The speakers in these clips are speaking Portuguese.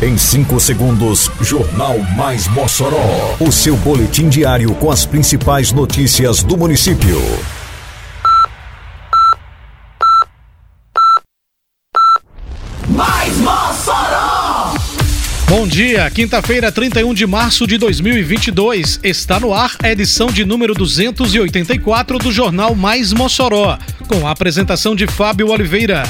Em 5 segundos, Jornal Mais Mossoró. O seu boletim diário com as principais notícias do município. Mais Mossoró! Bom dia, quinta-feira, 31 de março de 2022. Está no ar a edição de número 284 do Jornal Mais Mossoró, com a apresentação de Fábio Oliveira.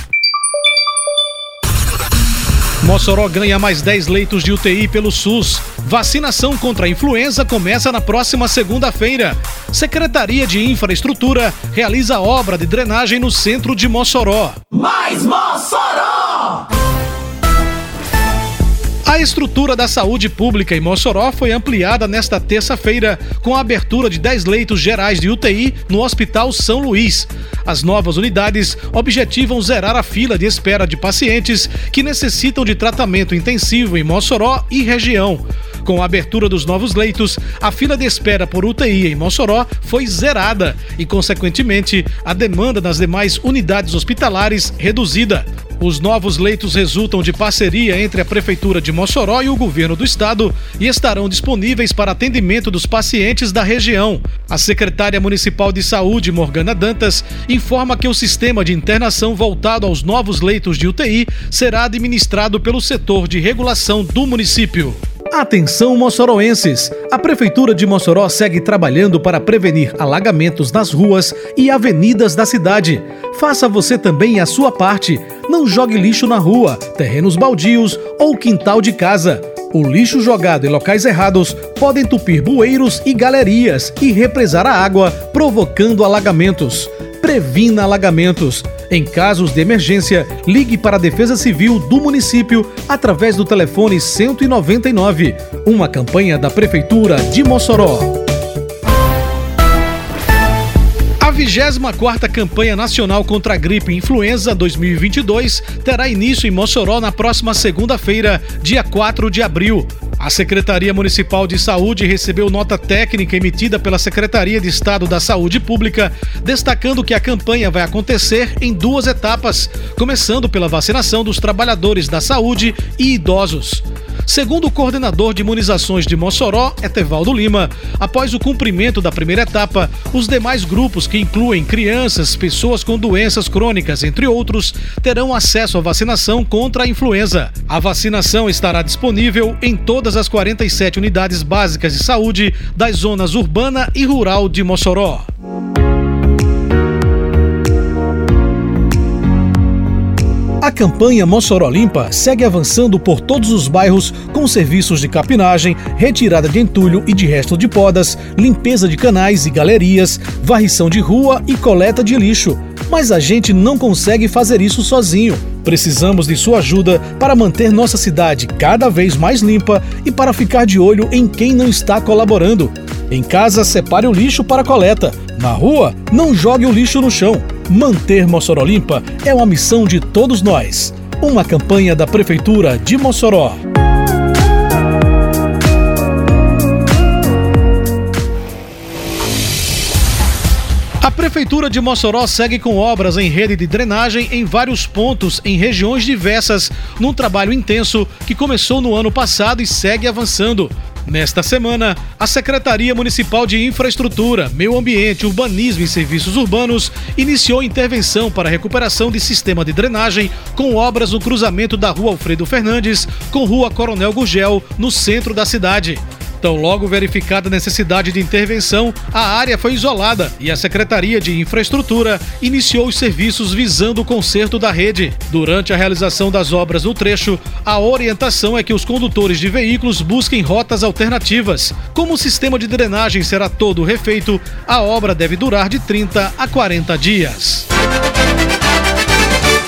Mossoró ganha mais 10 leitos de UTI pelo SUS. Vacinação contra a influenza começa na próxima segunda-feira. Secretaria de Infraestrutura realiza obra de drenagem no centro de Mossoró. Mais Mossoró! A estrutura da saúde pública em Mossoró foi ampliada nesta terça-feira com a abertura de 10 leitos gerais de UTI no Hospital São Luís. As novas unidades objetivam zerar a fila de espera de pacientes que necessitam de tratamento intensivo em Mossoró e região. Com a abertura dos novos leitos, a fila de espera por UTI em Mossoró foi zerada e, consequentemente, a demanda nas demais unidades hospitalares reduzida. Os novos leitos resultam de parceria entre a Prefeitura de Mossoró e o governo do estado e estarão disponíveis para atendimento dos pacientes da região. A secretária municipal de saúde, Morgana Dantas, informa que o sistema de internação voltado aos novos leitos de UTI será administrado pelo setor de regulação do município. Atenção moçoroenses! A Prefeitura de Mossoró segue trabalhando para prevenir alagamentos nas ruas e avenidas da cidade. Faça você também a sua parte. Não jogue lixo na rua, terrenos baldios ou quintal de casa. O lixo jogado em locais errados pode entupir bueiros e galerias e represar a água, provocando alagamentos. Previna alagamentos. Em casos de emergência, ligue para a Defesa Civil do município através do telefone 199. Uma campanha da Prefeitura de Mossoró. 24ª campanha nacional contra a gripe influenza 2022 terá início em Mossoró na próxima segunda-feira, dia 4 de abril. A Secretaria Municipal de Saúde recebeu nota técnica emitida pela Secretaria de Estado da Saúde Pública, destacando que a campanha vai acontecer em duas etapas, começando pela vacinação dos trabalhadores da saúde e idosos. Segundo o coordenador de imunizações de Mossoró, Etevaldo Lima, após o cumprimento da primeira etapa, os demais grupos, que incluem crianças, pessoas com doenças crônicas, entre outros, terão acesso à vacinação contra a influenza. A vacinação estará disponível em todas as 47 unidades básicas de saúde das zonas urbana e rural de Mossoró. A campanha Mossoró Limpa segue avançando por todos os bairros com serviços de capinagem, retirada de entulho e de resto de podas, limpeza de canais e galerias, varrição de rua e coleta de lixo. Mas a gente não consegue fazer isso sozinho. Precisamos de sua ajuda para manter nossa cidade cada vez mais limpa e para ficar de olho em quem não está colaborando. Em casa, separe o lixo para coleta. Na rua, não jogue o lixo no chão. Manter Mossoró limpa é uma missão de todos nós. Uma campanha da Prefeitura de Mossoró. A Prefeitura de Mossoró segue com obras em rede de drenagem em vários pontos em regiões diversas, num trabalho intenso que começou no ano passado e segue avançando. Nesta semana, a Secretaria Municipal de Infraestrutura, Meio Ambiente, Urbanismo e Serviços Urbanos iniciou intervenção para recuperação de sistema de drenagem com obras no cruzamento da Rua Alfredo Fernandes com Rua Coronel Gurgel, no centro da cidade. Tão logo verificada a necessidade de intervenção, a área foi isolada e a Secretaria de Infraestrutura iniciou os serviços visando o conserto da rede. Durante a realização das obras no trecho, a orientação é que os condutores de veículos busquem rotas alternativas. Como o sistema de drenagem será todo refeito, a obra deve durar de 30 a 40 dias.